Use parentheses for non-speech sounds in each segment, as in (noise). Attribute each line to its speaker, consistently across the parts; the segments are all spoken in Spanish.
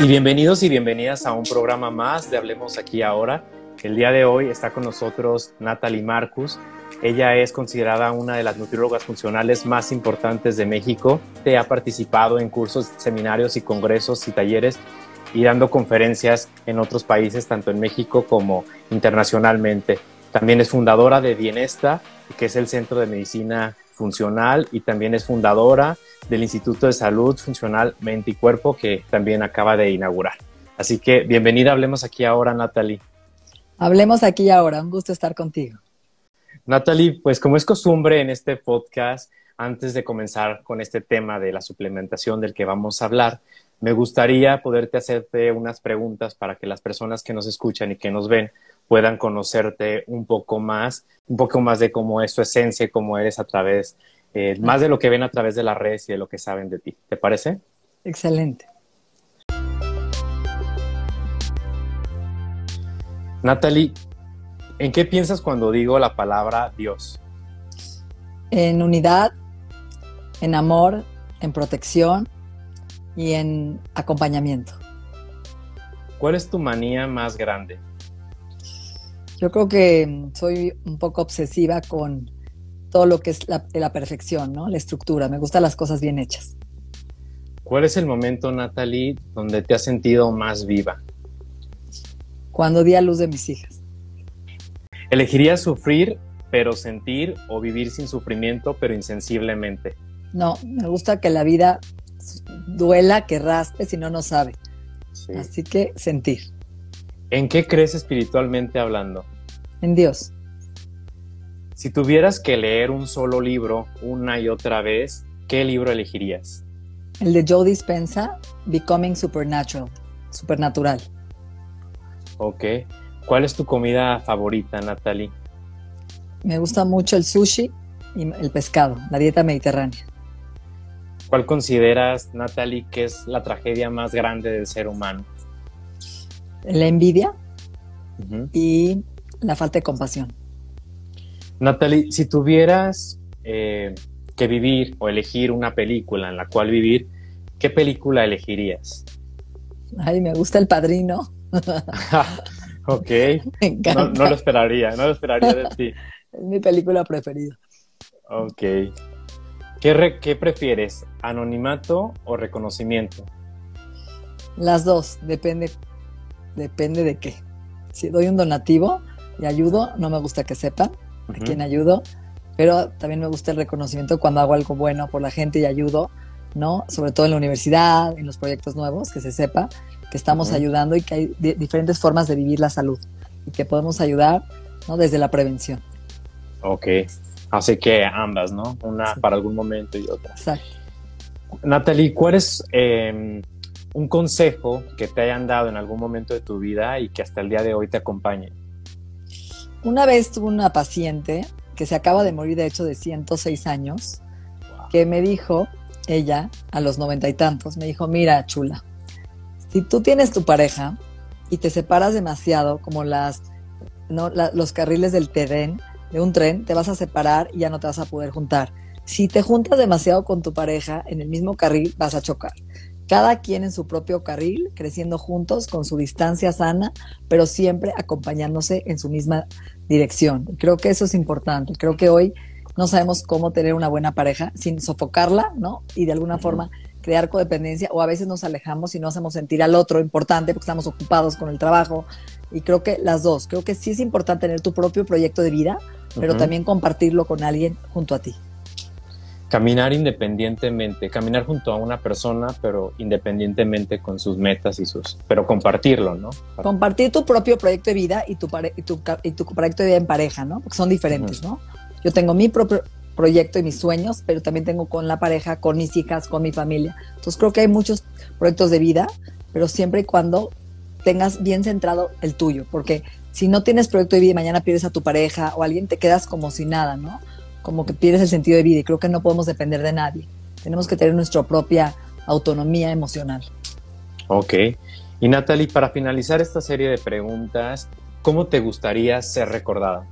Speaker 1: Y bienvenidos y bienvenidas a un programa más de Hablemos aquí ahora. El día de hoy está con nosotros Natalie Marcus. Ella es considerada una de las nutriólogas funcionales más importantes de México. Ha participado en cursos, seminarios y congresos y talleres y dando conferencias en otros países, tanto en México como internacionalmente. También es fundadora de Bienesta, que es el Centro de Medicina Funcional, y también es fundadora del Instituto de Salud Funcional Mente y Cuerpo, que también acaba de inaugurar. Así que bienvenida, hablemos aquí ahora, Natalie.
Speaker 2: Hablemos aquí ahora, un gusto estar contigo.
Speaker 1: Natalie, pues como es costumbre en este podcast, antes de comenzar con este tema de la suplementación del que vamos a hablar, me gustaría poderte hacerte unas preguntas para que las personas que nos escuchan y que nos ven puedan conocerte un poco más, un poco más de cómo es tu esencia y cómo eres a través, eh, más de lo que ven a través de las redes y de lo que saben de ti. ¿Te parece?
Speaker 2: Excelente.
Speaker 1: Natalie, ¿en qué piensas cuando digo la palabra Dios?
Speaker 2: En unidad, en amor, en protección y en acompañamiento.
Speaker 1: ¿Cuál es tu manía más grande?
Speaker 2: Yo creo que soy un poco obsesiva con todo lo que es la, perfección, ¿no? La estructura. Me gustan las cosas bien hechas.
Speaker 1: ¿Cuál es el momento, Natalie, donde te has sentido más viva?
Speaker 2: Cuando di a luz de mis hijas.
Speaker 1: ¿Elegirías sufrir pero sentir o vivir sin sufrimiento pero insensiblemente?
Speaker 2: No, me gusta que la vida duela, que raspe, si no, no sabe. Así que sentir.
Speaker 1: ¿En qué crees espiritualmente hablando?
Speaker 2: En Dios.
Speaker 1: Si tuvieras que leer un solo libro una y otra vez, ¿qué libro elegirías?
Speaker 2: El de Joe Dispensa, Becoming Supernatural, Supernatural.
Speaker 1: Ok. ¿Cuál es tu comida favorita, Natalie?
Speaker 2: Me gusta mucho el sushi y el pescado, la dieta mediterránea.
Speaker 1: ¿Cuál consideras, Natalie, que es la tragedia más grande del ser humano?
Speaker 2: La envidia y la falta de compasión.
Speaker 1: Natalie, si tuvieras eh, que vivir o elegir una película en la cual vivir, ¿qué película elegirías?
Speaker 2: Ay, me gusta El Padrino. (laughs)
Speaker 1: ok. (laughs) No, no, lo esperaría, no lo esperaría de ti. (laughs)
Speaker 2: es mi película preferida.
Speaker 1: Ok. ¿Qué, prefieres, anonimato o reconocimiento?
Speaker 2: Las dos, depende, depende de qué. Si doy un donativo y ayudo, no me gusta que sepan a quién ayudo, pero también me gusta el reconocimiento cuando hago algo bueno por la gente y ayudo, ¿no? Sobre todo en la universidad, en los proyectos nuevos, que se sepa que estamos ayudando y que hay diferentes formas de vivir la salud y que podemos ayudar, ¿no? Desde la prevención.
Speaker 1: Ok. Así que ambas, ¿no? Una para algún momento y otra.
Speaker 2: Exacto.
Speaker 1: Natalie, ¿cuál es em, un consejo que te hayan dado en algún momento de tu vida y que hasta el día de hoy te acompañe?
Speaker 2: Una vez tuve una paciente que se acaba de morir, de hecho, de 106 años, que me dijo, ella, a los noventa y tantos, me dijo, mira, chula, si tú tienes tu pareja y te separas demasiado, como las, ¿no? los carriles del tren, de un tren, te vas a separar y ya no te vas a poder juntar. Si te juntas demasiado con tu pareja en el mismo carril, vas a chocar. Cada quien en su propio carril, creciendo juntos, con su distancia sana, pero siempre acompañándose en su misma dirección. Creo que eso es importante. Creo que hoy no sabemos cómo tener una buena pareja sin sofocarla, ¿no? Y de alguna forma crear codependencia o a veces nos alejamos y no hacemos sentir al otro importante porque estamos ocupados con el trabajo. Y creo que las dos, creo que sí es importante tener tu propio proyecto de vida, pero también compartirlo con alguien junto a ti.
Speaker 1: Caminar independientemente, caminar junto a una persona, pero independientemente con sus metas y sus, pero compartirlo, ¿no?
Speaker 2: Compartir tu propio proyecto de vida y tu, y tu, y tu proyecto de vida en pareja, ¿no? Porque son diferentes, ¿no? Yo tengo mi propio proyecto y mis sueños, pero también tengo con la pareja, con mis hijas, con mi familia. Entonces creo que hay muchos proyectos de vida, pero siempre y cuando tengas bien centrado el tuyo, porque si no tienes proyecto de vida y mañana pierdes a tu pareja o alguien, te quedas como si nada, ¿no? Como que pierdes el sentido de vida y creo que no podemos depender de nadie. Tenemos que tener nuestra propia autonomía emocional.
Speaker 1: Ok. Y Natalie, para finalizar esta serie de preguntas, ¿cómo te gustaría ser recordada?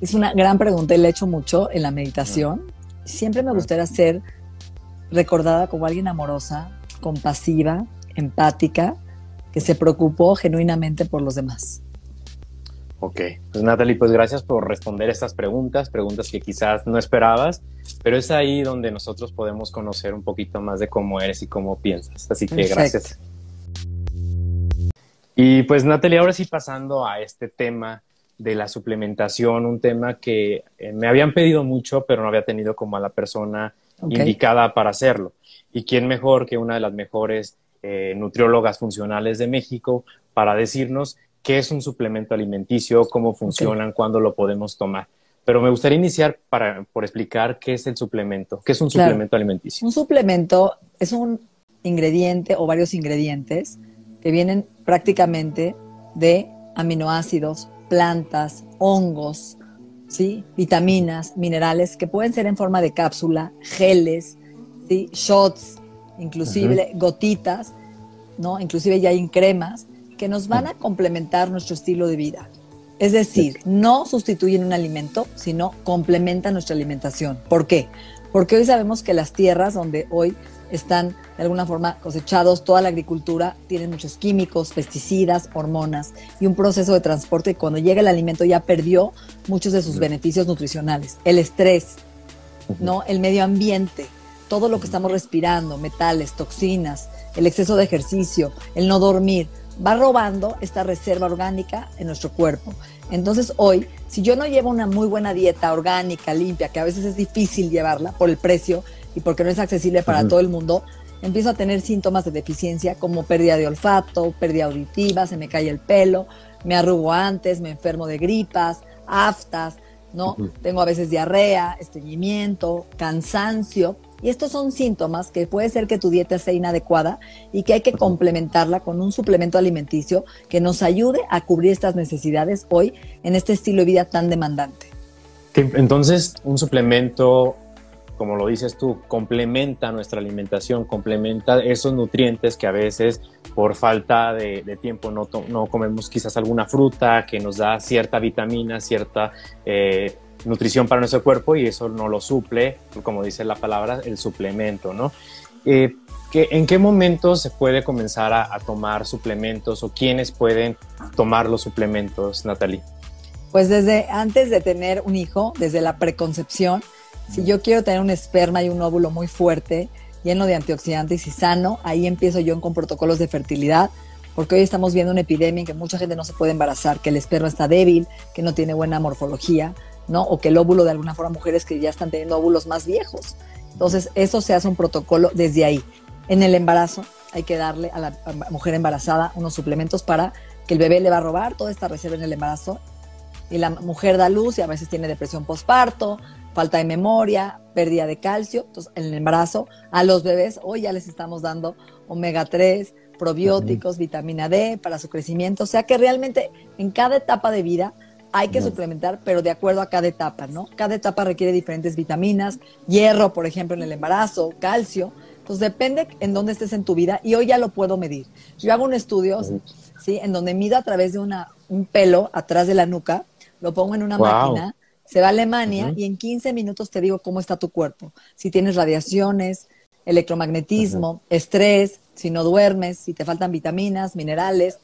Speaker 2: Es una gran pregunta y la he hecho mucho en la meditación. Siempre me gustaría ser recordada como alguien amorosa, compasiva, empática, que se preocupó genuinamente por los demás.
Speaker 1: Ok, pues Natalie, pues gracias por responder estas preguntas, preguntas que quizás no esperabas, pero es ahí donde nosotros podemos conocer un poquito más de cómo eres y cómo piensas. Así que gracias. Y pues Natalie, ahora sí pasando a este tema de la suplementación, un tema que eh, me habían pedido mucho, pero no había tenido como a la persona indicada para hacerlo. ¿Y quién mejor que una de las mejores eh, nutriólogas funcionales de México para decirnos qué es un suplemento alimenticio, cómo funcionan, cuándo lo podemos tomar? Pero me gustaría iniciar para, por explicar qué es el suplemento, qué es un suplemento alimenticio.
Speaker 2: Un suplemento es un ingrediente o varios ingredientes que vienen prácticamente de aminoácidos, plantas, hongos, ¿sí? vitaminas, minerales que pueden ser en forma de cápsula, geles, ¿sí? shots, inclusive gotitas, ¿no? inclusive ya hay cremas que nos van a complementar nuestro estilo de vida. Es decir, no sustituyen un alimento, sino complementan nuestra alimentación. ¿Por qué? Porque hoy sabemos que las tierras donde hoy están de alguna forma cosechados, toda la agricultura tiene muchos químicos, pesticidas, hormonas y un proceso de transporte que cuando llega el alimento ya perdió muchos de sus beneficios nutricionales. El estrés, ¿no? El medio ambiente, todo lo que estamos respirando, metales, toxinas, el exceso de ejercicio, el no dormir, va robando esta reserva orgánica en nuestro cuerpo. Entonces hoy, si yo no llevo una muy buena dieta orgánica, limpia, que a veces es difícil llevarla por el precio, y porque no es accesible para todo el mundo, empiezo a tener síntomas de deficiencia como pérdida de olfato, pérdida auditiva, se me cae el pelo, me arrugo antes, me enfermo de gripas, aftas, ¿no? Tengo a veces diarrea, estreñimiento, cansancio. Y estos son síntomas que puede ser que tu dieta sea inadecuada y que hay que complementarla con un suplemento alimenticio que nos ayude a cubrir estas necesidades hoy en este estilo de vida tan demandante.
Speaker 1: Entonces, un suplemento como lo dices tú, complementa nuestra alimentación, complementa esos nutrientes que a veces por falta de, tiempo no, no, comemos quizás alguna fruta que nos da cierta vitamina, cierta eh, nutrición para nuestro cuerpo y eso no lo suple, como dice la palabra, el suplemento, ¿no? Eh, ¿En qué momento se puede comenzar a, a tomar suplementos o quiénes pueden tomar los suplementos, Natalie?
Speaker 2: Pues desde antes de tener un hijo, desde la preconcepción, si yo quiero tener un esperma y un óvulo muy fuerte, lleno de antioxidantes y sano, ahí empiezo yo con protocolos de fertilidad, porque hoy estamos viendo una epidemia en que mucha gente no se puede embarazar, que el esperma está débil, que no tiene buena morfología, ¿no? O que el óvulo de alguna forma mujeres que ya están teniendo óvulos más viejos. Entonces, eso se hace un protocolo desde ahí. En el embarazo hay que darle a la mujer embarazada unos suplementos para que el bebé le va a robar toda esta reserva en el embarazo y la mujer da luz y a veces tiene depresión postparto, falta de memoria, pérdida de calcio. Entonces, en el embarazo, a los bebés hoy ya les estamos dando omega 3, probióticos, vitamina D para su crecimiento. O sea que realmente en cada etapa de vida hay que suplementar, pero de acuerdo a cada etapa, ¿no? Cada etapa requiere diferentes vitaminas, hierro, por ejemplo, en el embarazo, calcio. Entonces depende en dónde estés en tu vida y hoy ya lo puedo medir. Yo hago un estudio, ¿sí? En donde mido a través de una, un pelo atrás de la nuca, lo pongo en una máquina se va a Alemania y en 15 minutos te digo cómo está tu cuerpo. Si tienes radiaciones, electromagnetismo, estrés, si no duermes, si te faltan vitaminas, minerales,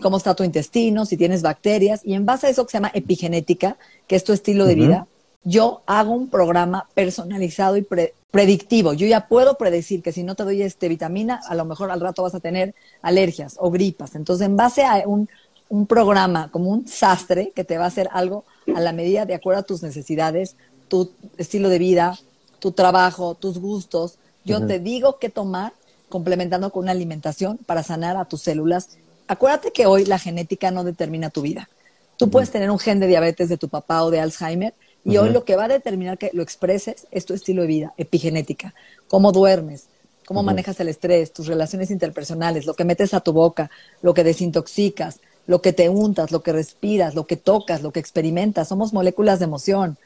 Speaker 2: cómo está tu intestino, si tienes bacterias. Y en base a eso que se llama epigenética, que es tu estilo de vida, yo hago un programa personalizado y predictivo. Yo ya puedo predecir que si no te doy este vitamina, a lo mejor al rato vas a tener alergias o gripas. Entonces, en base a un, un programa como un sastre que te va a hacer algo a la medida de acuerdo a tus necesidades, tu estilo de vida, tu trabajo, tus gustos. Yo te digo qué tomar complementando con una alimentación para sanar a tus células. Acuérdate que hoy la genética no determina tu vida. Tú puedes tener un gen de diabetes de tu papá o de Alzheimer y hoy lo que va a determinar que lo expreses es tu estilo de vida, epigenética, cómo duermes, cómo manejas el estrés, tus relaciones interpersonales, lo que metes a tu boca, lo que desintoxicas, lo que te untas, lo que respiras, lo que tocas, lo que experimentas. Somos moléculas de emoción.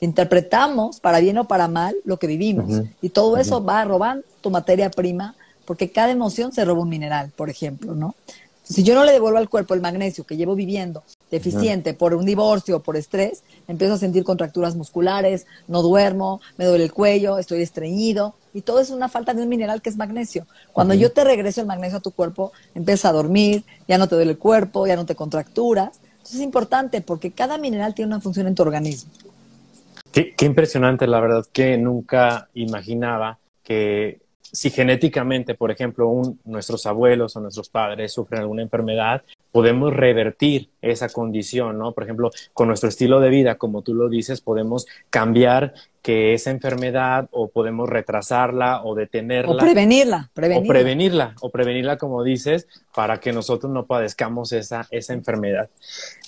Speaker 2: Interpretamos, para bien o para mal, lo que vivimos. Y todo eso va a robar tu materia prima, porque cada emoción se roba un mineral, por ejemplo, ¿no? Si yo no le devuelvo al cuerpo el magnesio que llevo viviendo deficiente por un divorcio o por estrés, empiezo a sentir contracturas musculares, no duermo, me duele el cuello, estoy estreñido y todo es una falta de un mineral que es magnesio. Cuando yo te regreso el magnesio a tu cuerpo, empiezas a dormir, ya no te duele el cuerpo, ya no te contracturas. Entonces es importante porque cada mineral tiene una función en tu organismo.
Speaker 1: Qué, qué impresionante, la verdad que nunca imaginaba que si genéticamente, por ejemplo, nuestros abuelos o nuestros padres sufren alguna enfermedad, podemos revertir esa condición, ¿no? Por ejemplo, con nuestro estilo de vida, como tú lo dices, podemos cambiar que esa enfermedad o podemos retrasarla o detenerla.
Speaker 2: O prevenirla, prevenirla.
Speaker 1: O prevenirla, o prevenirla, como dices, para que nosotros no padezcamos esa, esa enfermedad.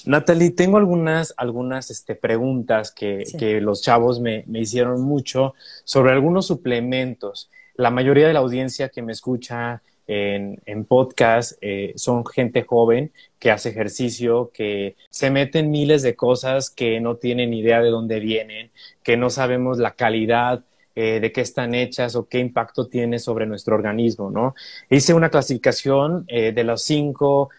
Speaker 1: Natalie, tengo algunas, algunas este, preguntas que, que los chavos me, me hicieron mucho sobre algunos suplementos la mayoría de la audiencia que me escucha en, en podcast eh, son gente joven que hace ejercicio, que se meten miles de cosas que no tienen idea de dónde vienen, que no sabemos la calidad eh, de qué están hechas o qué impacto tiene sobre nuestro organismo, ¿no? Hice una clasificación eh, de los cinco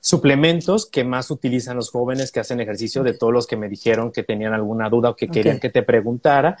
Speaker 1: suplementos que más utilizan los jóvenes que hacen ejercicio, de todos los que me dijeron que tenían alguna duda o que querían que te preguntara.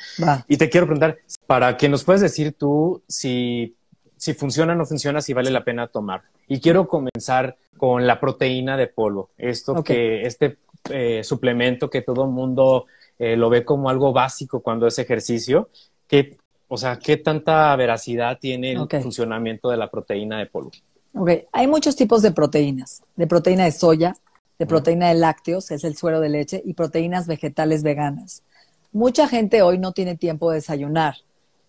Speaker 1: Y te quiero preguntar, para que nos puedas decir tú si, si funciona o no funciona, si vale la pena tomar. Y quiero comenzar con la proteína de polvo. Esto que, este eh, suplemento que todo el mundo eh, lo ve como algo básico cuando es ejercicio, que, o sea, ¿qué tanta veracidad tiene el funcionamiento de la proteína de polvo?
Speaker 2: Ok, hay muchos tipos de proteínas, de proteína de soya, de proteína de lácteos, es el suero de leche, y proteínas vegetales veganas. Mucha gente hoy no tiene tiempo de desayunar,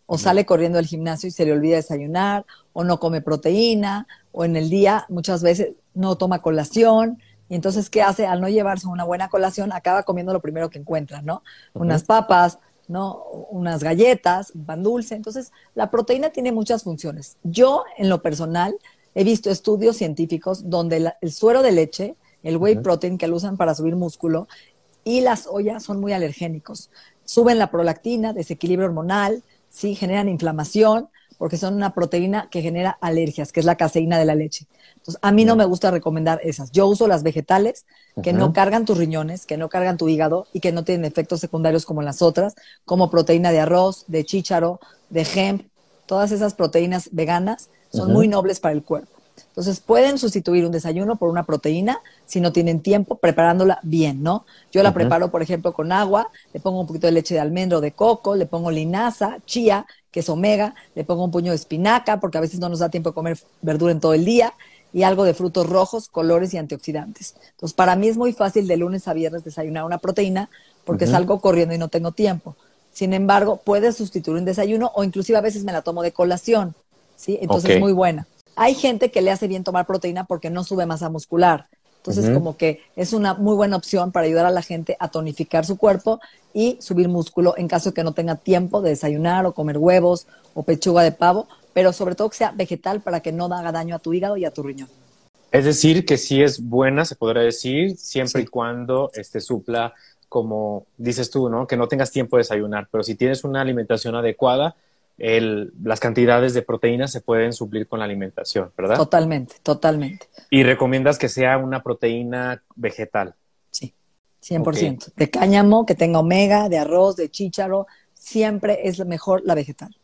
Speaker 2: o sale corriendo al gimnasio y se le olvida desayunar, o no come proteína, o en el día muchas veces no toma colación, y entonces, ¿qué hace? Al no llevarse una buena colación, acaba comiendo lo primero que encuentra, ¿no? Unas papas, ¿no? Unas galletas, un pan dulce. Entonces, la proteína tiene muchas funciones. Yo, en lo personal, he visto estudios científicos donde el suero de leche, el whey protein que lo usan para subir músculo, y las ollas son muy alergénicos. Suben la prolactina, desequilibrio hormonal, sí, generan inflamación, porque son una proteína que genera alergias, que es la caseína de la leche. Entonces, a mí no me gusta recomendar esas. Yo uso las vegetales, que no cargan tus riñones, que no cargan tu hígado y que no tienen efectos secundarios como las otras, como proteína de arroz, de chícharo, de hemp, todas esas proteínas veganas son muy nobles para el cuerpo. Entonces pueden sustituir un desayuno por una proteína si no tienen tiempo, preparándola bien, ¿no? Yo la preparo, por ejemplo, con agua, le pongo un poquito de leche de almendro de coco, le pongo linaza, chía, que es omega, le pongo un puño de espinaca, porque a veces no nos da tiempo de comer verdura en todo el día, y algo de frutos rojos, colores y antioxidantes. Entonces, para mí es muy fácil de lunes a viernes desayunar una proteína, porque salgo corriendo y no tengo tiempo. Sin embargo, puedes sustituir un desayuno o inclusive a veces me la tomo de colación. ¿sí? Entonces es muy buena. Hay gente que le hace bien tomar proteína porque no sube masa muscular. Entonces, como que es una muy buena opción para ayudar a la gente a tonificar su cuerpo y subir músculo en caso de que no tenga tiempo de desayunar o comer huevos o pechuga de pavo, pero sobre todo que sea vegetal para que no haga daño a tu hígado y a tu riñón.
Speaker 1: Es decir, que sí es buena, se podría decir, siempre y cuando este supla, como dices tú, ¿no? Que no tengas tiempo de desayunar, pero si tienes una alimentación adecuada, las cantidades de proteínas se pueden suplir con la alimentación, ¿verdad?
Speaker 2: Totalmente, totalmente.
Speaker 1: ¿Y recomiendas que sea una proteína vegetal?
Speaker 2: Sí, 100%. De cáñamo, que tenga omega, de arroz, de chícharo, siempre es mejor la vegetal.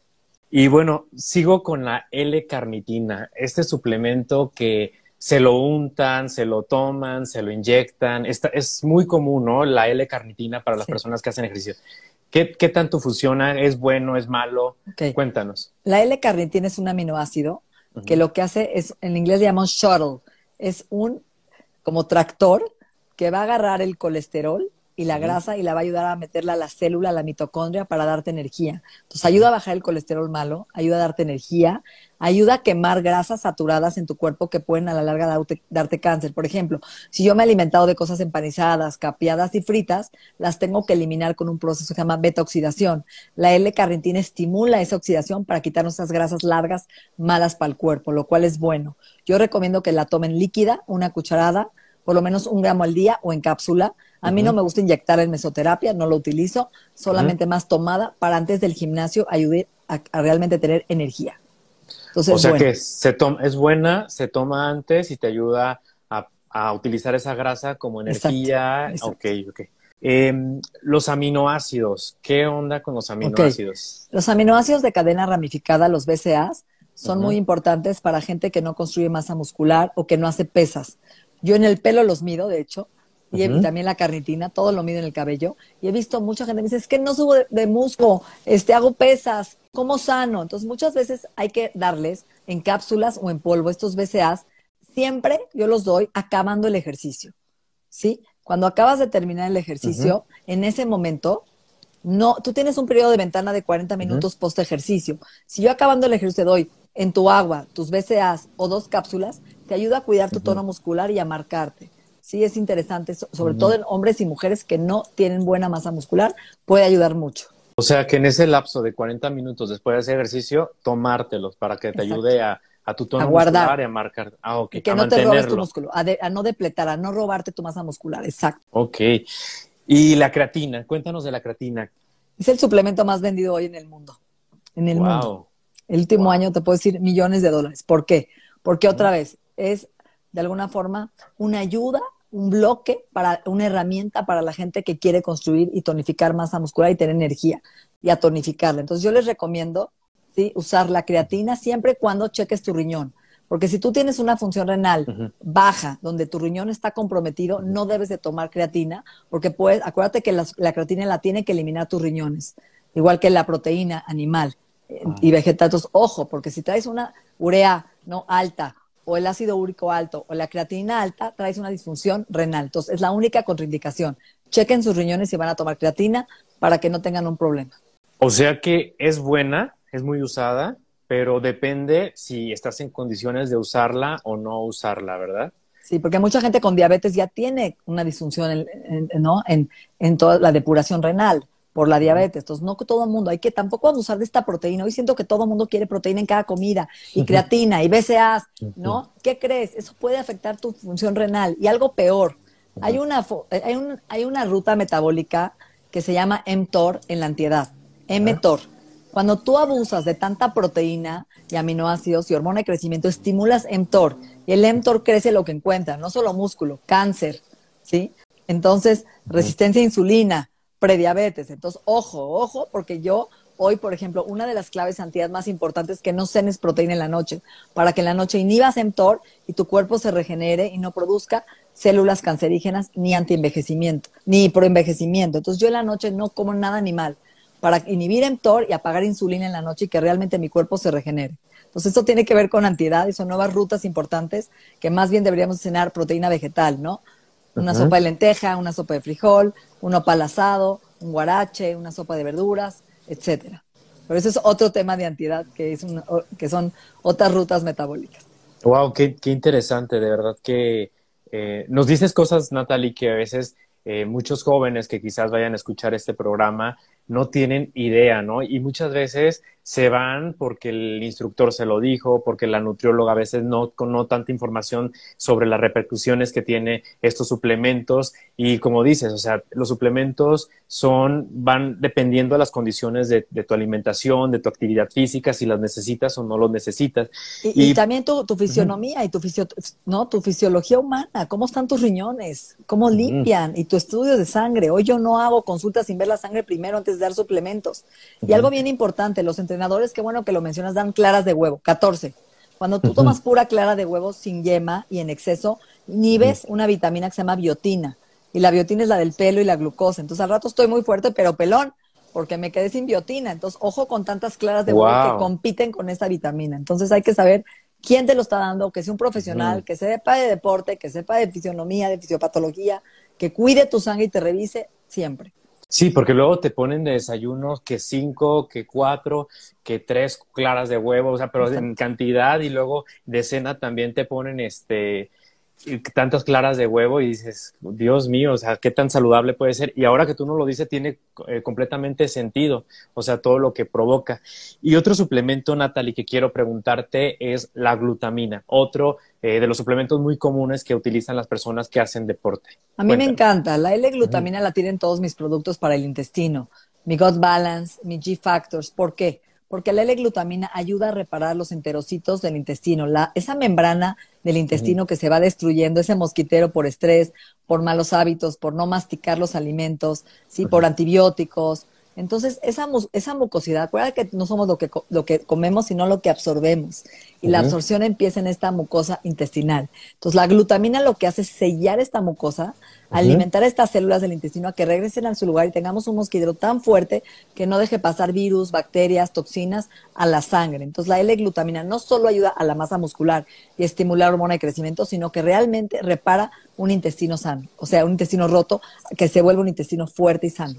Speaker 1: Y bueno, sigo con la L-carnitina, este suplemento que se lo untan, se lo toman, se lo inyectan. es muy común, ¿no? La L-carnitina para las personas que hacen ejercicio. ¿Qué, tanto funciona? ¿Es bueno? ¿Es malo? Cuéntanos.
Speaker 2: La L-carnitina es un aminoácido que lo que hace es, en inglés le llamamos shuttle, es un como tractor que va a agarrar el colesterol y la grasa y la va a ayudar a meterla a la célula, a la mitocondria para darte energía. Entonces ayuda a bajar el colesterol malo, ayuda a darte energía, ayuda a quemar grasas saturadas en tu cuerpo que pueden a la larga darte, cáncer. Por ejemplo, si yo me he alimentado de cosas empanizadas, capeadas y fritas, las tengo que eliminar con un proceso que se llama beta-oxidación. La L-carnitina estimula esa oxidación para quitarnos esas grasas largas malas para el cuerpo, lo cual es bueno. Yo recomiendo que la tomen líquida, una cucharada, por lo menos un gramo al día o en cápsula. A mí no me gusta inyectar en mesoterapia, no lo utilizo, solamente más tomada para antes del gimnasio ayudar a realmente tener energía
Speaker 1: o sea que se es buena, se toma antes y te ayuda a a utilizar esa grasa como energía. Ok, ok. Em, los aminoácidos, ¿qué onda con los aminoácidos?
Speaker 2: Los aminoácidos de cadena ramificada, los BCAAs, son muy importantes para gente que no construye masa muscular o que no hace pesas. Yo en el pelo los mido, de hecho, y, también la carnitina, todo lo mido en el cabello. Y he visto mucha gente que me dice, es que no subo de, de músculo, este, hago pesas, ¿cómo sano? Entonces muchas veces hay que darles en cápsulas o en polvo estos BCAAs. Siempre yo los doy acabando el ejercicio, ¿sí? Cuando acabas de terminar el ejercicio, en ese momento, no, tú tienes un periodo de ventana de 40 minutos post ejercicio. Si yo acabando el ejercicio te doy en tu agua tus BCAAs o dos cápsulas, te ayuda a cuidar tu tono muscular y a marcarte. Sí, es interesante, sobre todo en hombres y mujeres que no tienen buena masa muscular, puede ayudar mucho.
Speaker 1: O sea que en ese lapso de 40 minutos después de ese ejercicio, tomártelos para que te ayude a, a tu tono muscular y a marcar. Ah, ok.
Speaker 2: que no te robes tu músculo, a, a, no depletar, a no robarte tu masa muscular, exacto.
Speaker 1: Ok. Y la creatina, cuéntanos de la creatina.
Speaker 2: Es el suplemento más vendido hoy en el mundo. En el mundo. El último año te puedo decir millones de dólares. ¿Por qué? Porque otra vez es de alguna forma una ayuda, un bloque para una herramienta para la gente que quiere construir y tonificar masa muscular y tener energía y a tonificarla. Entonces yo les recomiendo ¿sí? usar la creatina siempre cuando cheques tu riñón. Porque si tú tienes una función renal baja, donde tu riñón está comprometido, no debes de tomar creatina, porque puedes, acuérdate que la, creatina la tiene que eliminar tus riñones, igual que la proteína animal eh, ah. y vegetal. Entonces, ojo, porque si traes una urea no alta o el ácido úrico alto o la creatina alta, traes una disfunción renal. Entonces, es la única contraindicación. Chequen sus riñones si van a tomar creatina para que no tengan un problema.
Speaker 1: O sea que es buena, es muy usada, pero depende si estás en condiciones de usarla o no usarla, ¿verdad?
Speaker 2: Sí, porque mucha gente con diabetes ya tiene una disfunción en, ¿no? en, en toda la depuración renal por la diabetes. Entonces, no todo el mundo, hay que tampoco abusar de esta proteína. Hoy siento que todo el mundo quiere proteína en cada comida, y creatina, y BCAAs, ¿no? ¿Qué crees? Eso puede afectar tu función renal. Y algo peor, hay una, hay, un, hay una ruta metabólica que se llama mTOR en la antiedad, mTOR. Cuando tú abusas de tanta proteína y aminoácidos y hormona de crecimiento, estimulas mTOR. Y el mTOR crece lo que encuentra, no solo músculo, cáncer, ¿sí? Entonces, resistencia a insulina, prediabetes. Entonces, ojo, ojo, porque yo hoy, por ejemplo, una de las claves antiedad más importantes es que no cenes proteína en la noche, para que en la noche inhibas mTOR y tu cuerpo se regenere y no produzca células cancerígenas ni antienvejecimiento, ni proenvejecimiento. Entonces, yo en la noche no como nada animal para inhibir mTOR y apagar insulina en la noche y que realmente mi cuerpo se regenere. Entonces, esto tiene que ver con antiedad y son nuevas rutas importantes que más bien deberíamos cenar proteína vegetal, ¿no? Una sopa de lenteja, una sopa de frijol, un opal asado, un guarache, una sopa de verduras, etcétera. Pero eso es otro tema de antiedad, que, es que son otras rutas metabólicas.
Speaker 1: Wow, qué, interesante, de verdad que eh, nos dices cosas, Natalie, que a veces eh, muchos jóvenes que quizás vayan a escuchar este programa no tienen idea, ¿no? Y muchas veces se van porque el instructor se lo dijo, porque la nutrióloga a veces no con no tanta información sobre las repercusiones que tiene estos suplementos. Y como dices, o sea, los suplementos son van dependiendo de las condiciones de, tu alimentación, de tu actividad física, si las necesitas o no los necesitas.
Speaker 2: Y, también tu, tu fisionomía y tu fisio, no, tu fisiología humana, cómo están tus riñones, cómo limpian y tu estudio de sangre. Hoy yo no hago consultas sin ver la sangre primero antes de dar suplementos. Y algo bien importante, los entrenadores, qué bueno que lo mencionas, dan claras de huevo, 14. Cuando tú tomas pura clara de huevo sin yema y en exceso, inhibes una vitamina que se llama biotina. Y la biotina es la del pelo y la glucosa. Entonces al rato estoy muy fuerte, pero pelón, porque me quedé sin biotina. Entonces, ojo con tantas claras de huevo que compiten con esta vitamina. Entonces hay que saber quién te lo está dando, que sea un profesional, que sepa de deporte, que sepa de fisionomía, de fisiopatología, que cuide tu sangre y te revise siempre.
Speaker 1: Sí, porque luego te ponen de desayuno que cinco, que cuatro, que tres claras de huevo, o sea, pero en cantidad y luego de cena también te ponen este tantas claras de huevo y dices, Dios mío, o sea, qué tan saludable puede ser. Y ahora que tú no lo dices, tiene eh, completamente sentido, o sea, todo lo que provoca. Y otro suplemento, Natalie, que quiero preguntarte es la glutamina, otro eh, de los suplementos muy comunes que utilizan las personas que hacen deporte.
Speaker 2: A mí me encanta, la L-glutamina la tienen todos mis productos para el intestino, mi Gut Balance, mi G-Factors, ¿por qué? Porque la L-glutamina ayuda a reparar los enterocitos del intestino, la, esa membrana del intestino que se va destruyendo, ese mosquitero por estrés, por malos hábitos, por no masticar los alimentos, sí, por antibióticos, entonces, esa, esa mucosidad, acuérdate que no somos lo que, lo que comemos, sino lo que absorbemos. Y la absorción empieza en esta mucosa intestinal. Entonces, la glutamina lo que hace es sellar esta mucosa, alimentar estas células del intestino a que regresen a su lugar y tengamos un mosquitero tan fuerte que no deje pasar virus, bacterias, toxinas a la sangre. Entonces, la L-glutamina no solo ayuda a la masa muscular y estimula la hormona de crecimiento, sino que realmente repara un intestino sano, o sea, un intestino roto que se vuelve un intestino fuerte y sano.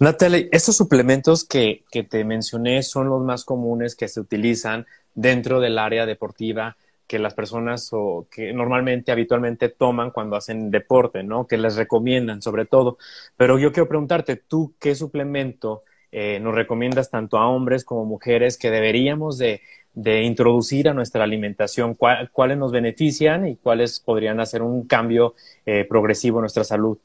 Speaker 1: Natalie, estos suplementos que, te mencioné son los más comunes que se utilizan dentro del área deportiva que las personas o que normalmente, habitualmente toman cuando hacen deporte, ¿no? Que les recomiendan sobre todo. Pero yo quiero preguntarte, ¿tú qué suplemento eh, nos recomiendas tanto a hombres como mujeres que deberíamos de, de introducir a nuestra alimentación? ¿Cuáles nos benefician y cuáles podrían hacer un cambio eh, progresivo en nuestra salud?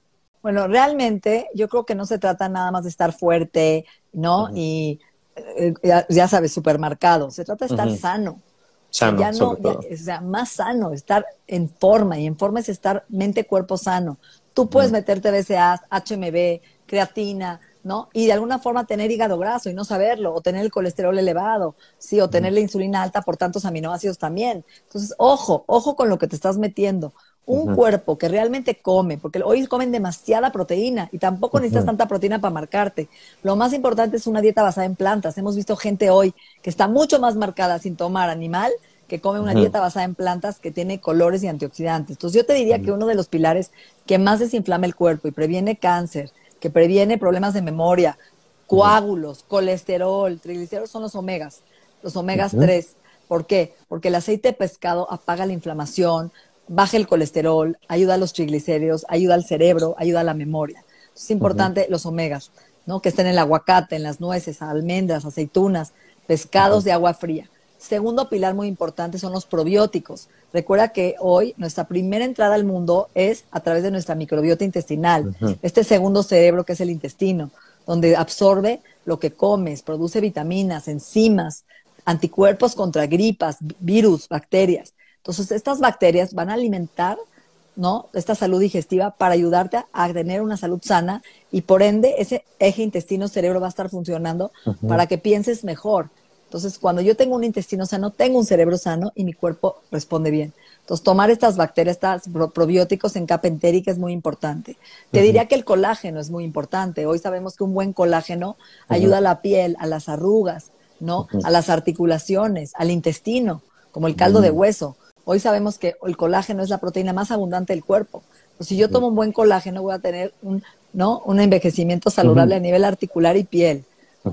Speaker 2: Bueno, realmente yo creo que no se trata nada más de estar fuerte, ¿no? Y eh, ya, sabes, supermercado. Se trata de estar sano.
Speaker 1: Sano,
Speaker 2: ya no, o sea, más sano, estar en forma. Y en forma es estar mente-cuerpo sano. Tú puedes meterte BCAAs, HMB, creatina, ¿no? Y de alguna forma tener hígado graso y no saberlo, o tener el colesterol elevado, sí, o tener la insulina alta por tantos aminoácidos también. Entonces, ojo, ojo con lo que te estás metiendo. Un cuerpo que realmente come, porque hoy comen demasiada proteína y tampoco necesitas tanta proteína para marcarte. Lo más importante es una dieta basada en plantas. Hemos visto gente hoy que está mucho más marcada sin tomar animal que come una dieta basada en plantas que tiene colores y antioxidantes. Entonces yo te diría que uno de los pilares que más desinflama el cuerpo y previene cáncer, que previene problemas de memoria, coágulos, colesterol, triglicéridos son los omegas, los omegas 3. ¿Por qué? Porque el aceite de pescado apaga la inflamación, baja el colesterol, ayuda a los triglicéridos, ayuda al cerebro, ayuda a la memoria. Es importante los omegas, ¿no? Que estén en el aguacate, en las nueces, almendras, aceitunas, pescados de agua fría. Segundo pilar muy importante son los probióticos. Recuerda que hoy nuestra primera entrada al mundo es a través de nuestra microbiota intestinal, este segundo cerebro que es el intestino, donde absorbe lo que comes, produce vitaminas, enzimas, anticuerpos contra gripas, virus, bacterias. Entonces, estas bacterias van a alimentar, ¿no? Esta salud digestiva para ayudarte a, tener una salud sana y por ende ese eje intestino-cerebro va a estar funcionando para que pienses mejor. Entonces, cuando yo tengo un intestino sano, tengo un cerebro sano y mi cuerpo responde bien. Entonces, tomar estas bacterias, estos probióticos en capa entérica es muy importante. Te diría que el colágeno es muy importante. Hoy sabemos que un buen colágeno ayuda a la piel, a las arrugas, ¿no? A las articulaciones, al intestino, como el caldo de hueso. Hoy sabemos que el colágeno es la proteína más abundante del cuerpo. Pues si yo tomo un buen colágeno, voy a tener un, ¿no? un envejecimiento saludable a nivel articular y piel.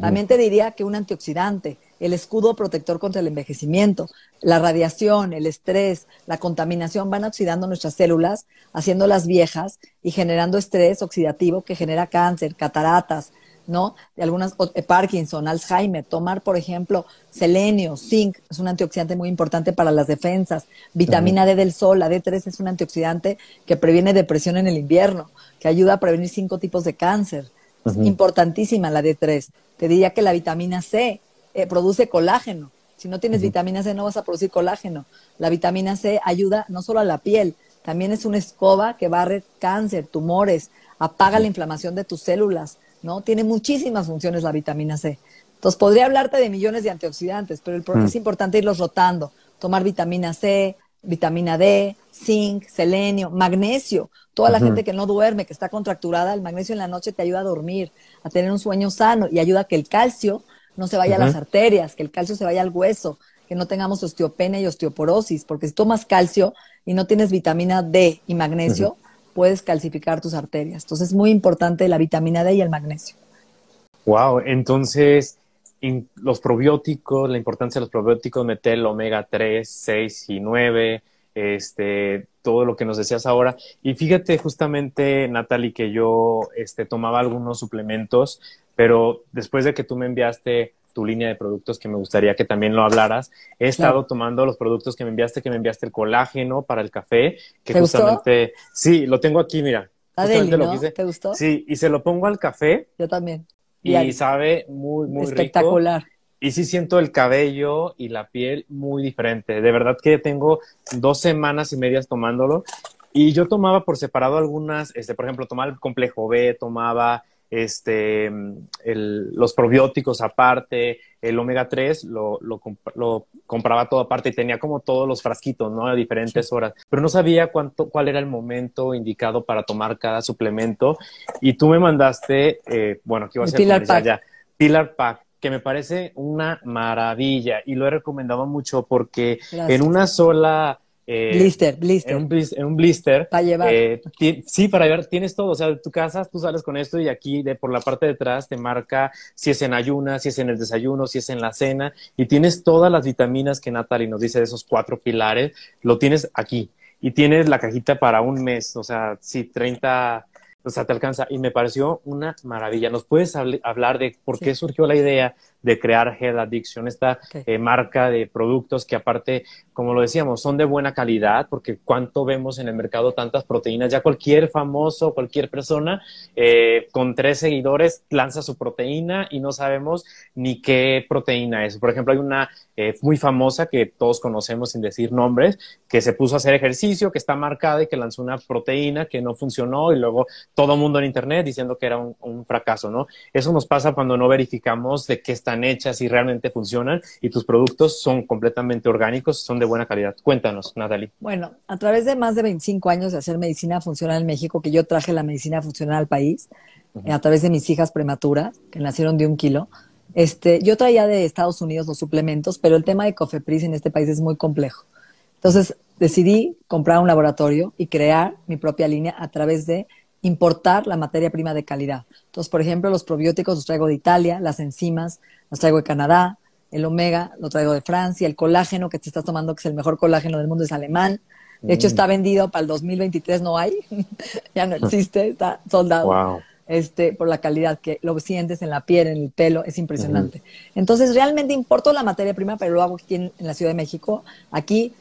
Speaker 2: También te diría que un antioxidante, el escudo protector contra el envejecimiento, la radiación, el estrés, la contaminación van oxidando nuestras células, haciéndolas viejas y generando estrés oxidativo que genera cáncer, cataratas, ¿no? De algunas, eh, Parkinson, Alzheimer, tomar, por ejemplo, selenio, zinc, es un antioxidante muy importante para las defensas, vitamina D del sol, la D3 es un antioxidante que previene depresión en el invierno, que ayuda a prevenir cinco tipos de cáncer. Es importantísima la D3. Te diría que la vitamina C eh, produce colágeno. Si no tienes vitamina C no vas a producir colágeno. La vitamina C ayuda no solo a la piel, también es una escoba que barre cáncer, tumores, apaga la inflamación de tus células, ¿no? Tiene muchísimas funciones la vitamina C. Entonces, podría hablarte de millones de antioxidantes, pero el, es mm. importante irlos rotando. Tomar vitamina C, vitamina D, zinc, selenio, magnesio. Toda la gente que no duerme, que está contracturada, el magnesio en la noche te ayuda a dormir, a tener un sueño sano y ayuda a que el calcio no se vaya a las arterias, que el calcio se vaya al hueso, que no tengamos osteopenia y osteoporosis, porque si tomas calcio y no tienes vitamina D y magnesio, puedes calcificar tus arterias. Entonces es muy importante la vitamina D y el magnesio.
Speaker 1: Wow, entonces los probióticos, la importancia de los probióticos, meter el omega 3, 6 y 9, este, todo lo que nos decías ahora. Y fíjate justamente, Natalie, que yo este, tomaba algunos suplementos, pero después de que tú me enviaste tu línea de productos que me gustaría que también lo hablaras. He estado tomando los productos que me enviaste, que me enviaste el colágeno para el café, que
Speaker 2: ¿Te
Speaker 1: justamente, sí, lo tengo aquí, mira.
Speaker 2: ¿Te gustó?
Speaker 1: Sí, y se lo pongo al café.
Speaker 2: Yo también.
Speaker 1: Y, sabe muy, muy
Speaker 2: Espectacular.
Speaker 1: y sí siento el cabello y la piel muy diferente. De verdad que tengo dos semanas y medias tomándolo y yo tomaba por separado algunas, este, por ejemplo, tomaba el complejo B, tomaba este, los probióticos aparte, el omega 3 lo, lo, compraba todo aparte y tenía como todos los frasquitos, ¿no? A diferentes horas, pero no sabía cuánto, cuál era el momento indicado para tomar cada suplemento. Y tú me mandaste, eh, bueno, aquí va a ser
Speaker 2: Pilar Pack.
Speaker 1: ya, Pilar Pack que me parece una maravilla. Y lo he recomendado mucho porque en una sola
Speaker 2: eh, blister, blister.
Speaker 1: En un, blister.
Speaker 2: Para llevar.
Speaker 1: Eh, sí, para llevar, tienes todo. O sea, de tu casa tú sales con esto y aquí de, por la parte de atrás te marca si es en ayuna, si es en el desayuno, si es en la cena. Y tienes todas las vitaminas que Natalie nos dice de esos cuatro pilares. Lo tienes aquí. Y tienes la cajita para un mes. O sea, sí, 30 o sea, te alcanza. Y me pareció una maravilla. ¿Nos puedes hablar de por qué surgió la idea de crear Head Addiction, esta eh, marca de productos que aparte, como lo decíamos, son de buena calidad, porque cuánto vemos en el mercado tantas proteínas, ya cualquier famoso, cualquier persona eh, con tres seguidores lanza su proteína y no sabemos ni qué proteína es. Por ejemplo, hay una eh, muy famosa que todos conocemos sin decir nombres, que se puso a hacer ejercicio, que está marcada y que lanzó una proteína que no funcionó y luego todo el mundo en internet diciendo que era un, un fracaso, ¿no? Eso nos pasa cuando no verificamos de qué está hechas y realmente funcionan y tus productos son completamente orgánicos, son de buena calidad. Cuéntanos, Natalie.
Speaker 2: Bueno, a través de más de 25 años de hacer medicina funcional en México, que yo traje la medicina funcional al país, a través de mis hijas prematuras, que nacieron de un kilo, este, yo traía de Estados Unidos los suplementos, pero el tema de Cofepris en este país es muy complejo. Entonces decidí comprar un laboratorio y crear mi propia línea a través de importar la materia prima de calidad. Entonces, por ejemplo, los probióticos los traigo de Italia, las enzimas las traigo de Canadá, el omega lo traigo de Francia, el colágeno que te estás tomando, que es el mejor colágeno del mundo, es alemán. De hecho, mm. está vendido para el 2023, no hay, (laughs) ya no existe, está soldado. Este, por la calidad que lo sientes en la piel, en el pelo, es impresionante. Entonces, realmente importo la materia prima, pero lo hago aquí en, en la Ciudad de México. Aquí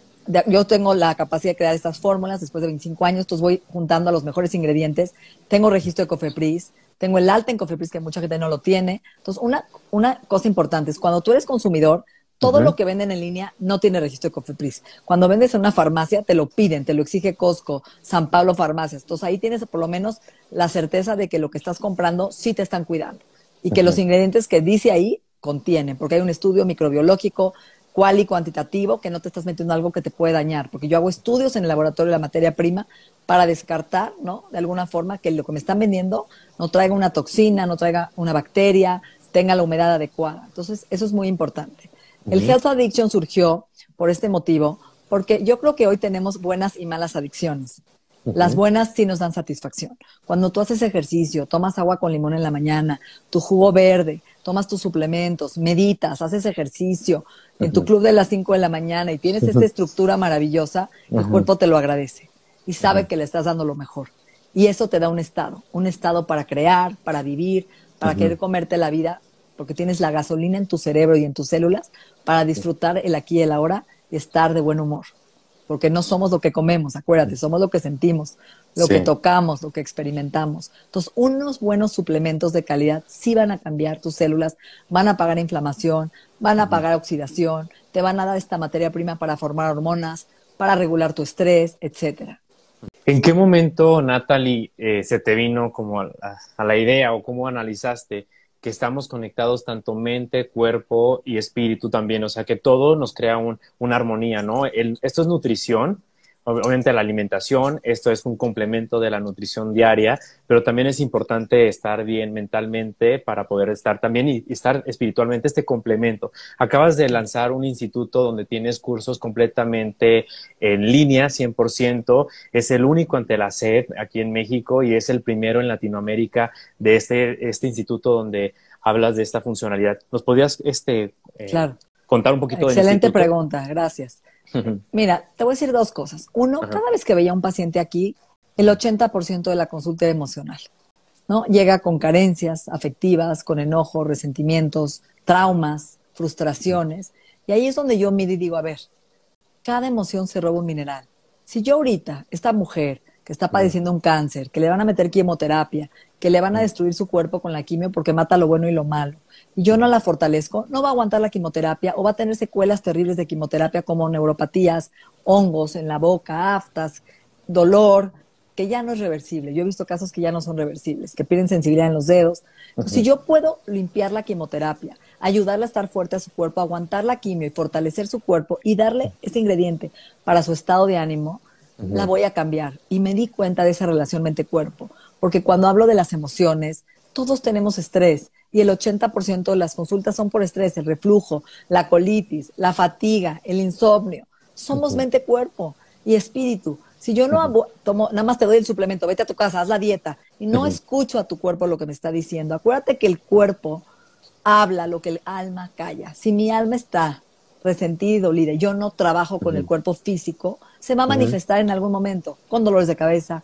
Speaker 2: yo tengo la capacidad de crear estas fórmulas después de 25 años, entonces voy juntando a los mejores ingredientes. Tengo registro de Cofepris, tengo el alta en Cofepris que mucha gente no lo tiene. Entonces, una, una cosa importante es cuando tú eres consumidor, todo lo que venden en línea no tiene registro de Cofepris. Cuando vendes en una farmacia, te lo piden, te lo exige Costco, San Pablo Farmacias. Entonces ahí tienes por lo menos la certeza de que lo que estás comprando sí te están cuidando y que los ingredientes que dice ahí contienen, porque hay un estudio microbiológico, cual y cuantitativo, que no te estás metiendo algo que te puede dañar, porque yo hago estudios en el laboratorio de la materia prima para descartar, ¿no? De alguna forma que lo que me están vendiendo no traiga una toxina, no traiga una bacteria, tenga la humedad adecuada. Entonces, eso es muy importante. El Health Addiction surgió por este motivo, porque yo creo que hoy tenemos buenas y malas adicciones. Las buenas sí nos dan satisfacción. Cuando tú haces ejercicio, tomas agua con limón en la mañana, tu jugo verde, tomas tus suplementos, meditas, haces ejercicio en tu club de las 5 de la mañana y tienes esta estructura maravillosa, el cuerpo te lo agradece y sabe que le estás dando lo mejor. Y eso te da un estado, un estado para crear, para vivir, para querer comerte la vida, porque tienes la gasolina en tu cerebro y en tus células para disfrutar el aquí y el ahora y estar de buen humor. Porque no somos lo que comemos, acuérdate, somos lo que sentimos, lo que tocamos, lo que experimentamos. Entonces, unos buenos suplementos de calidad sí van a cambiar tus células, van a pagar inflamación, van a pagar oxidación, te van a dar esta materia prima para formar hormonas, para regular tu estrés, etcétera.
Speaker 1: ¿En qué momento, Natalie, eh, se te vino como a, a, la idea o cómo analizaste que estamos conectados tanto mente, cuerpo y espíritu también, o sea que todo nos crea una armonía, ¿no? esto es nutrición, obviamente la alimentación, esto es un complemento de la nutrición diaria, pero también es importante estar bien mentalmente para poder estar también y, estar espiritualmente este complemento. Acabas de lanzar un instituto donde tienes cursos completamente en línea, 100%, es el único ante la SED aquí en México y es el primero en Latinoamérica de este, este instituto donde hablas de esta funcionalidad. ¿Nos podrías este,
Speaker 2: eh,
Speaker 1: contar un poquito
Speaker 2: Excelente Excelente pregunta, gracias. (laughs) Mira, te voy a decir dos cosas. Uno, cada vez que veía a un paciente aquí, el 80% de la consulta era emocional, ¿no? Llega con carencias afectivas, con enojo, resentimientos, traumas, frustraciones. Y ahí es donde yo mido y digo, a ver, cada emoción se roba un mineral. Si yo ahorita, esta mujer que está padeciendo un cáncer, que le van a meter quimioterapia, que le van a destruir su cuerpo con la quimio porque mata lo bueno y lo malo, y yo no la fortalezco, no va a aguantar la quimioterapia o va a tener secuelas terribles de quimioterapia como neuropatías, hongos en la boca, aftas, dolor, que ya no es reversible. Yo he visto casos que ya no son reversibles, que pierden sensibilidad en los dedos. Si yo puedo limpiar la quimioterapia, ayudarla a estar fuerte a su cuerpo, aguantar la quimio y fortalecer su cuerpo y darle ese ingrediente para su estado de ánimo, la voy a cambiar. Y me di cuenta de esa relación mente-cuerpo, porque cuando hablo de las emociones, todos tenemos estrés y el 80% de las consultas son por estrés, el reflujo, la colitis, la fatiga, el insomnio. Somos mente, cuerpo y espíritu. Si yo no tomo, nada más te doy el suplemento, vete a tu casa, haz la dieta y no escucho a tu cuerpo lo que me está diciendo. Acuérdate que el cuerpo habla lo que el alma calla. Si mi alma está resentida y dolida, yo no trabajo con el cuerpo físico, se va a manifestar en algún momento con dolores de cabeza.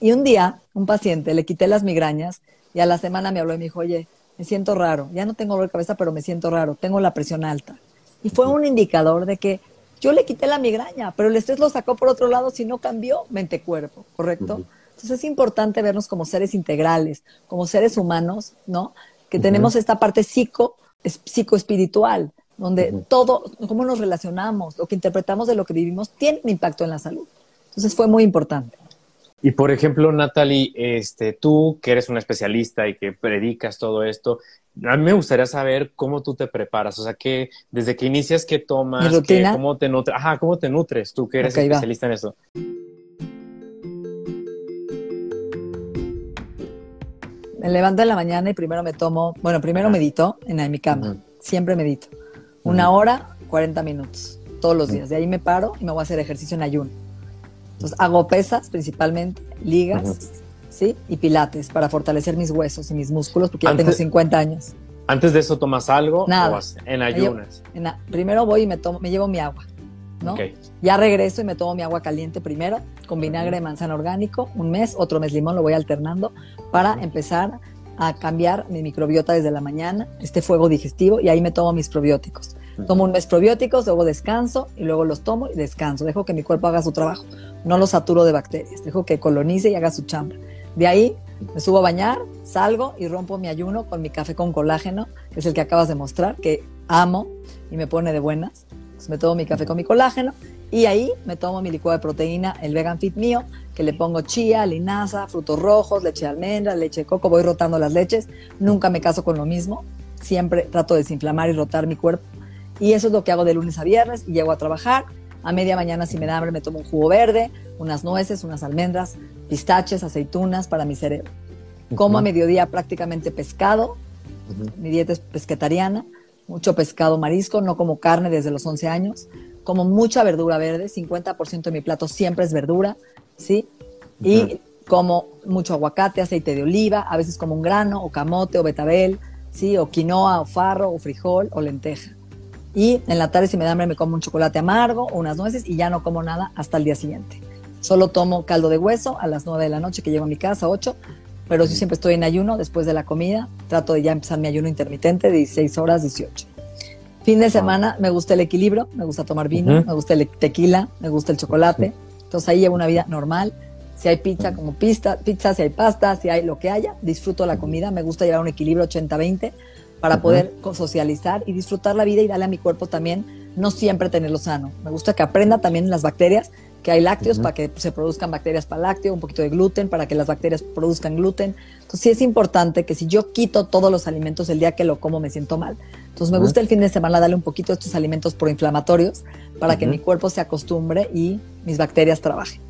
Speaker 2: Y un día, un paciente, le quité las migrañas y a la semana me habló y me dijo, oye, me siento raro, ya no tengo dolor de cabeza, pero me siento raro, tengo la presión alta. Y fue un indicador de que yo le quité la migraña, pero el estrés lo sacó por otro lado si no cambió mente-cuerpo, ¿correcto? Entonces es importante vernos como seres integrales, como seres humanos, ¿no? Que tenemos esta parte psico, psicoespiritual, donde todo, cómo nos relacionamos, lo que interpretamos de lo que vivimos, tiene un impacto en la salud. Entonces fue muy importante.
Speaker 1: Y por ejemplo, Natalie, este, tú que eres una especialista y que predicas todo esto, a mí me gustaría saber cómo tú te preparas, o sea, que desde que inicias, ¿qué tomas? ¿Cómo te nutres? Ajá, ¿cómo te nutres tú que eres especialista en eso?
Speaker 2: Me levanto en la mañana y primero me tomo, bueno, primero medito en, mi cama, siempre medito. Una hora, 40 minutos, todos los días. De ahí me paro y me voy a hacer ejercicio en ayuno entonces hago pesas principalmente, ligas, ¿sí? Y pilates para fortalecer mis huesos y mis músculos porque ya tengo 50 años.
Speaker 1: ¿Antes de eso tomas algo? Nada. en ayunas.
Speaker 2: primero voy y me, tomo, me llevo mi agua, ¿no? Ya regreso y me tomo mi agua caliente primero con vinagre de manzana orgánico, un mes, otro mes limón, lo voy alternando para empezar a cambiar mi microbiota desde la mañana, este fuego digestivo, y ahí me tomo mis probióticos. Tomo un mes probióticos, luego descanso y luego los tomo y descanso. Dejo que mi cuerpo haga su trabajo. No lo saturo de bacterias. Dejo que colonice y haga su chamba. De ahí me subo a bañar, salgo y rompo mi ayuno con mi café con colágeno, que es el que acabas de mostrar, que amo y me pone de buenas. me tomo mi café con mi colágeno y ahí me tomo mi licuado de proteína, el Vegan Fit mío, que le pongo chía, linaza, frutos rojos, leche de almendra, leche de coco, voy rotando las leches. Nunca me caso con lo mismo. Siempre trato de desinflamar y rotar mi cuerpo y eso es lo que hago de lunes a viernes y llego a trabajar. A media mañana, si me da hambre, me tomo un jugo verde, unas nueces, unas almendras, pistaches, aceitunas para mi cerebro. Como a mediodía prácticamente pescado. Mi dieta es pesquetariana, mucho pescado marisco, no como carne desde los 11 años. Como mucha verdura verde, 50% de mi plato siempre es verdura, ¿sí? Y como mucho aguacate, aceite de oliva, a veces como un grano, o camote, o betabel, ¿sí? O quinoa, o farro, o frijol, o lenteja. Y en la tarde, si me da hambre, me como un chocolate amargo o unas nueces y ya no como nada hasta el día siguiente. Solo tomo caldo de hueso a las 9 de la noche que llego a mi casa, 8, pero yo siempre estoy en ayuno después de la comida. Trato de ya empezar mi ayuno intermitente de 16 horas, 18. Fin de semana me gusta el equilibrio, me gusta tomar vino, me gusta el tequila, me gusta el chocolate. Entonces ahí llevo una vida normal. Si hay pizza, como pizza, pizza, si hay pasta, si hay lo que haya, disfruto la comida. Me gusta llevar un equilibrio 80-20 para poder socializar y disfrutar la vida y darle a mi cuerpo también, no siempre tenerlo sano. Me gusta que aprenda también las bacterias, que hay lácteos para que se produzcan bacterias para lácteo, un poquito de gluten para que las bacterias produzcan gluten. Entonces sí es importante que si yo quito todos los alimentos el día que lo como me siento mal. Entonces me gusta el fin de semana darle un poquito de estos alimentos proinflamatorios para que mi cuerpo se acostumbre y mis bacterias trabajen.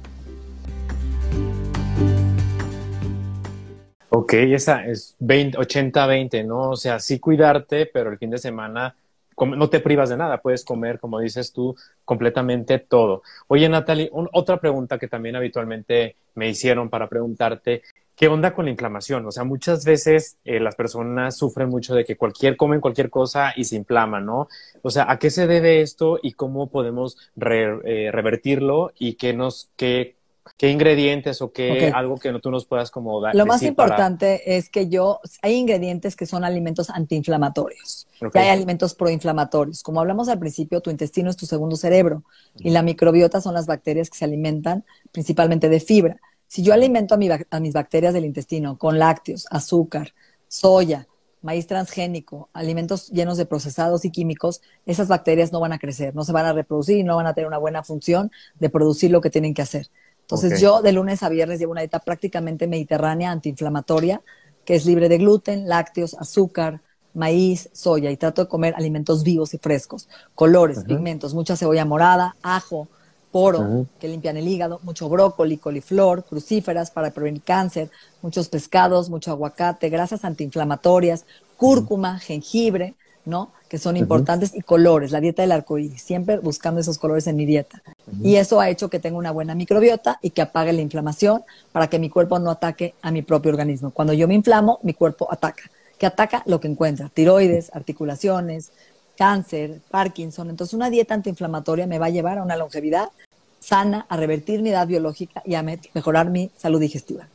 Speaker 1: Ok, esa es 80-20, ¿no? O sea, sí cuidarte, pero el fin de semana no te privas de nada, puedes comer, como dices tú, completamente todo. Oye, Natalie, otra pregunta que también habitualmente me hicieron para preguntarte, ¿qué onda con la inflamación? O sea, muchas veces eh, las personas sufren mucho de que cualquier comen cualquier cosa y se inflaman, ¿no? O sea, ¿a qué se debe esto y cómo podemos eh, revertirlo y qué nos, qué ¿Qué ingredientes o qué algo que no, tú nos puedas como dar?
Speaker 2: Lo más importante es que yo, hay ingredientes que son alimentos antiinflamatorios y hay alimentos proinflamatorios. Como hablamos al principio, tu intestino es tu segundo cerebro y la microbiota son las bacterias que se alimentan principalmente de fibra. Si yo alimento a, mis bacterias del intestino con lácteos, azúcar, soya, maíz transgénico, alimentos llenos de procesados y químicos, esas bacterias no van a crecer, no se van a reproducir y no van a tener una buena función de producir lo que tienen que hacer. Entonces yo de lunes a viernes llevo una dieta prácticamente mediterránea, antiinflamatoria, que es libre de gluten, lácteos, azúcar, maíz, soya y trato de comer alimentos vivos y frescos, colores, pigmentos, mucha cebolla morada, ajo, poro, que limpian el hígado, mucho brócoli, coliflor, crucíferas para prevenir cáncer, muchos pescados, mucho aguacate, grasas antiinflamatorias, cúrcuma, jengibre, ¿no? Que son importantes y colores, la dieta del arcoíris, siempre buscando esos colores en mi dieta. Y eso ha hecho que tenga una buena microbiota y que apague la inflamación para que mi cuerpo no ataque a mi propio organismo. Cuando yo me inflamo, mi cuerpo ataca que ataca lo que encuentra, tiroides, articulaciones, cáncer, Parkinson. Entonces una dieta antiinflamatoria me va a llevar a una longevidad sana, a revertir mi edad biológica y a mejorar mi salud digestiva.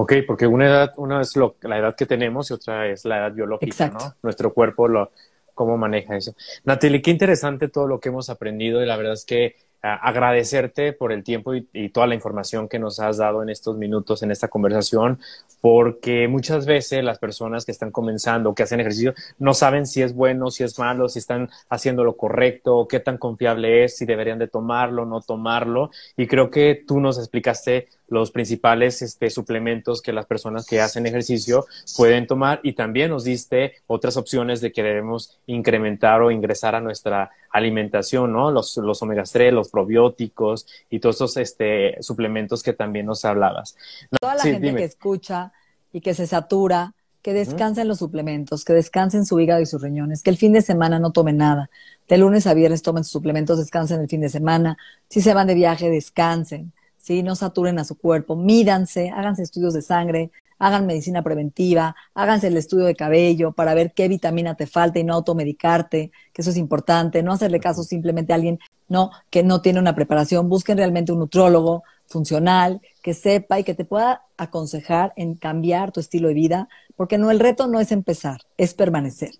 Speaker 1: Ok, porque una edad, una es la edad que tenemos y otra es la edad biológica, ¿no? Nuestro cuerpo lo, cómo maneja eso. Natalie, qué interesante todo lo que hemos aprendido y la verdad es que agradecerte por el tiempo y, toda la información que nos has dado en estos minutos, en esta conversación, porque muchas veces las personas que están comenzando, que hacen ejercicio, no saben si es bueno, si es malo, si están haciendo lo correcto, qué tan confiable es, si deberían de tomarlo, no tomarlo. Y creo que tú nos explicaste los principales este, suplementos que las personas que hacen ejercicio pueden tomar y también nos diste otras opciones de que debemos incrementar o ingresar a nuestra alimentación, ¿no? Los, los omega 3, los probióticos y todos esos este, suplementos que también nos hablabas.
Speaker 2: Toda la gente que escucha y que se satura, que descansen los suplementos, que descansen su hígado y sus riñones, que el fin de semana no tomen nada. De lunes a viernes tomen sus suplementos, descansen el fin de semana. Si se van de viaje, descansen ¿sí? No saturen a su cuerpo, mídanse, háganse estudios de sangre, hagan medicina preventiva, háganse el estudio de cabello para ver qué vitamina te falta y no automedicarte, que eso es importante, no hacerle caso simplemente a alguien no que no tiene una preparación, busquen realmente un nutrólogo funcional que sepa y que te pueda aconsejar en cambiar tu estilo de vida, porque no el reto no es empezar, es permanecer.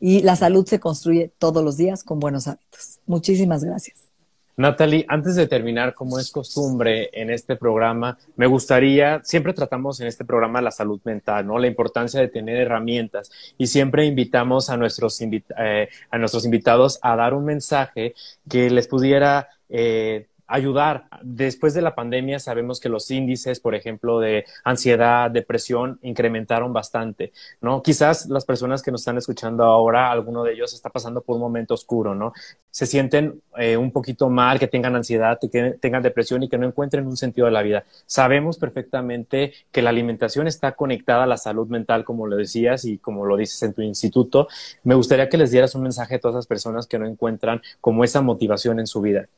Speaker 2: Y la salud se construye todos los días con buenos hábitos. Muchísimas gracias.
Speaker 1: Natalie, antes de terminar, como es costumbre en este programa, me gustaría, siempre tratamos en este programa la salud mental, ¿no? La importancia de tener herramientas y siempre invitamos a nuestros, eh, a nuestros invitados a dar un mensaje que les pudiera eh, ayudar. Después de la pandemia sabemos que los índices, por ejemplo, de ansiedad, depresión, incrementaron bastante, ¿no? Quizás las personas que nos están escuchando ahora, alguno de ellos está pasando por un momento oscuro, ¿no? Se sienten eh, un poquito mal, que tengan ansiedad, que tengan depresión y que no encuentren un sentido de la vida. Sabemos perfectamente que la alimentación está conectada a la salud mental, como lo decías y como lo dices en tu instituto. Me gustaría que les dieras un mensaje a todas esas personas que no encuentran como esa motivación en su vida.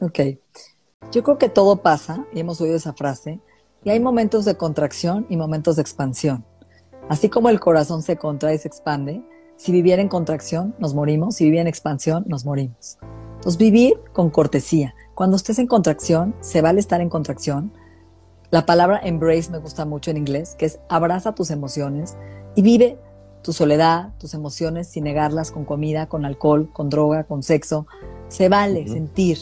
Speaker 2: Ok. Yo creo que todo pasa, y hemos oído esa frase, y hay momentos de contracción y momentos de expansión. Así como el corazón se contrae y se expande, si viviera en contracción, nos morimos, si viviera en expansión, nos morimos. Entonces, vivir con cortesía. Cuando estés en contracción, se vale estar en contracción. La palabra embrace me gusta mucho en inglés, que es abraza tus emociones y vive tu soledad, tus emociones sin negarlas con comida, con alcohol, con droga, con sexo. Se vale sentir,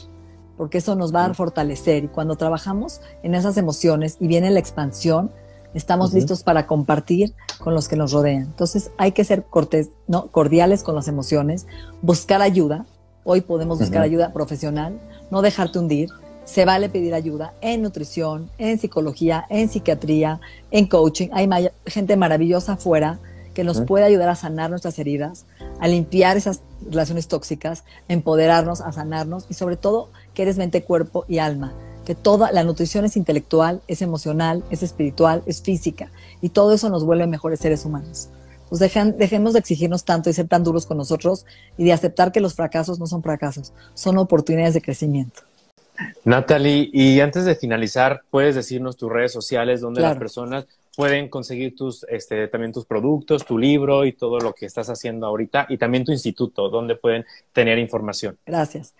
Speaker 2: porque eso nos va a fortalecer y cuando trabajamos en esas emociones y viene la expansión, estamos listos para compartir con los que nos rodean. Entonces hay que ser cortés, ¿no? cordiales con las emociones, buscar ayuda. Hoy podemos buscar ayuda profesional, no dejarte hundir. Se vale pedir ayuda en nutrición, en psicología, en psiquiatría, en coaching. Hay gente maravillosa afuera que nos puede ayudar a sanar nuestras heridas, a limpiar esas relaciones tóxicas, a empoderarnos, a sanarnos y sobre todo que eres mente, cuerpo y alma. Que toda la nutrición es intelectual, es emocional, es espiritual, es física y todo eso nos vuelve mejores seres humanos. Pues dejemos de exigirnos tanto y ser tan duros con nosotros y de aceptar que los fracasos no son fracasos, son oportunidades de crecimiento.
Speaker 1: Natalie, y antes de finalizar, ¿puedes decirnos tus redes sociales donde las personas pueden conseguir tus, este, también tus productos, tu libro y todo lo que estás haciendo ahorita y también tu instituto, donde pueden tener información?
Speaker 2: Gracias.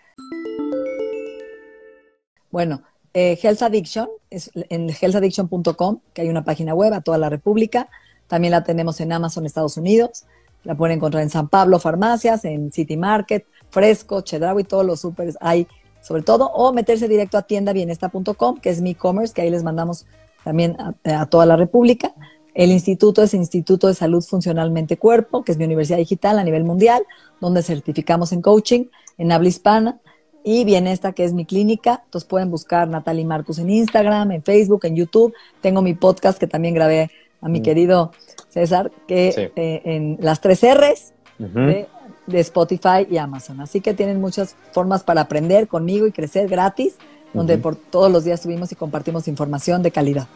Speaker 2: Bueno, eh, Health Addiction, es en healthaddiction.com, que hay una página web a toda la República. También la tenemos en Amazon Estados Unidos. La pueden encontrar en San Pablo Farmacias, en City Market, Fresco, Chedraui, todos los supers hay sobre todo, o meterse directo a tiendabienesta.com, que es mi e-commerce, que ahí les mandamos también a, toda la República. El instituto es Instituto de Salud Funcionalmente Cuerpo, que es mi universidad digital a nivel mundial, donde certificamos en coaching en habla hispana. Y viene esta que es mi clínica. Entonces pueden buscar Natalie Marcus en Instagram, en Facebook, en YouTube. Tengo mi podcast que también grabé a mi mm. querido César, que eh, en las tres R's de, Spotify y Amazon. Así que tienen muchas formas para aprender conmigo y crecer gratis, donde por todos los días subimos y compartimos información de calidad.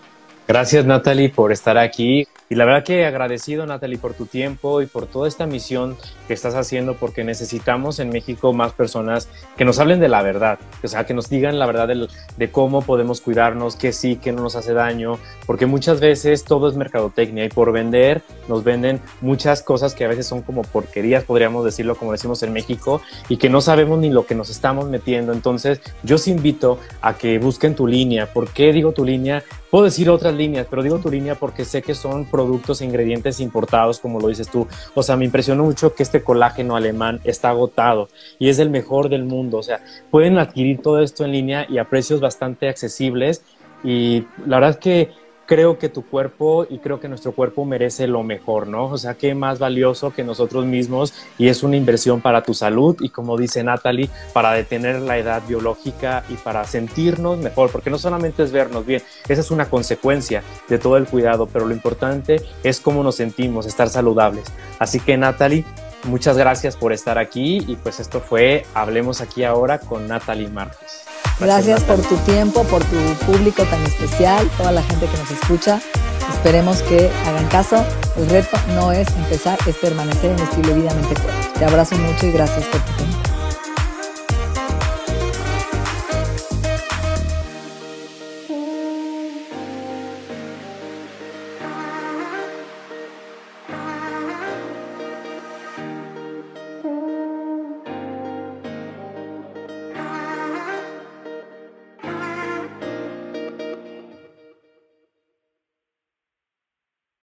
Speaker 1: Gracias Natalie por estar aquí. Y la verdad que agradecido Natalie por tu tiempo y por toda esta misión que estás haciendo porque necesitamos en México más personas que nos hablen de la verdad, o sea, que nos digan la verdad de, cómo podemos cuidarnos, qué sí, qué no nos hace daño, porque muchas veces todo es mercadotecnia y por vender nos venden muchas cosas que a veces son como porquerías, podríamos decirlo como decimos en México, y que no sabemos ni lo que nos estamos metiendo. Entonces yo os invito a que busquen tu línea. ¿Por qué digo tu línea? Puedo decir otras líneas, pero digo tu línea porque sé que son productos e ingredientes importados, como lo dices tú. O sea, me impresionó mucho que este colágeno alemán está agotado y es el mejor del mundo. O sea, pueden adquirir todo esto en línea y a precios bastante accesibles. Y la verdad es que creo que tu cuerpo y creo que nuestro cuerpo merece lo mejor, ¿no? O sea, qué más valioso que nosotros mismos y es una inversión para tu salud y como dice Natalie, para detener la edad biológica y para sentirnos mejor, porque no solamente es vernos bien, esa es una consecuencia de todo el cuidado, pero lo importante es cómo nos sentimos, estar saludables. Así que Natalie, muchas gracias por estar aquí y pues esto fue Hablemos aquí ahora con Natalie Marcos.
Speaker 2: Gracias por tu tiempo, por tu público tan especial, toda la gente que nos escucha. Esperemos que hagan caso. El reto no es empezar, es permanecer en estilo de vida mente Te abrazo mucho y gracias por tu tiempo.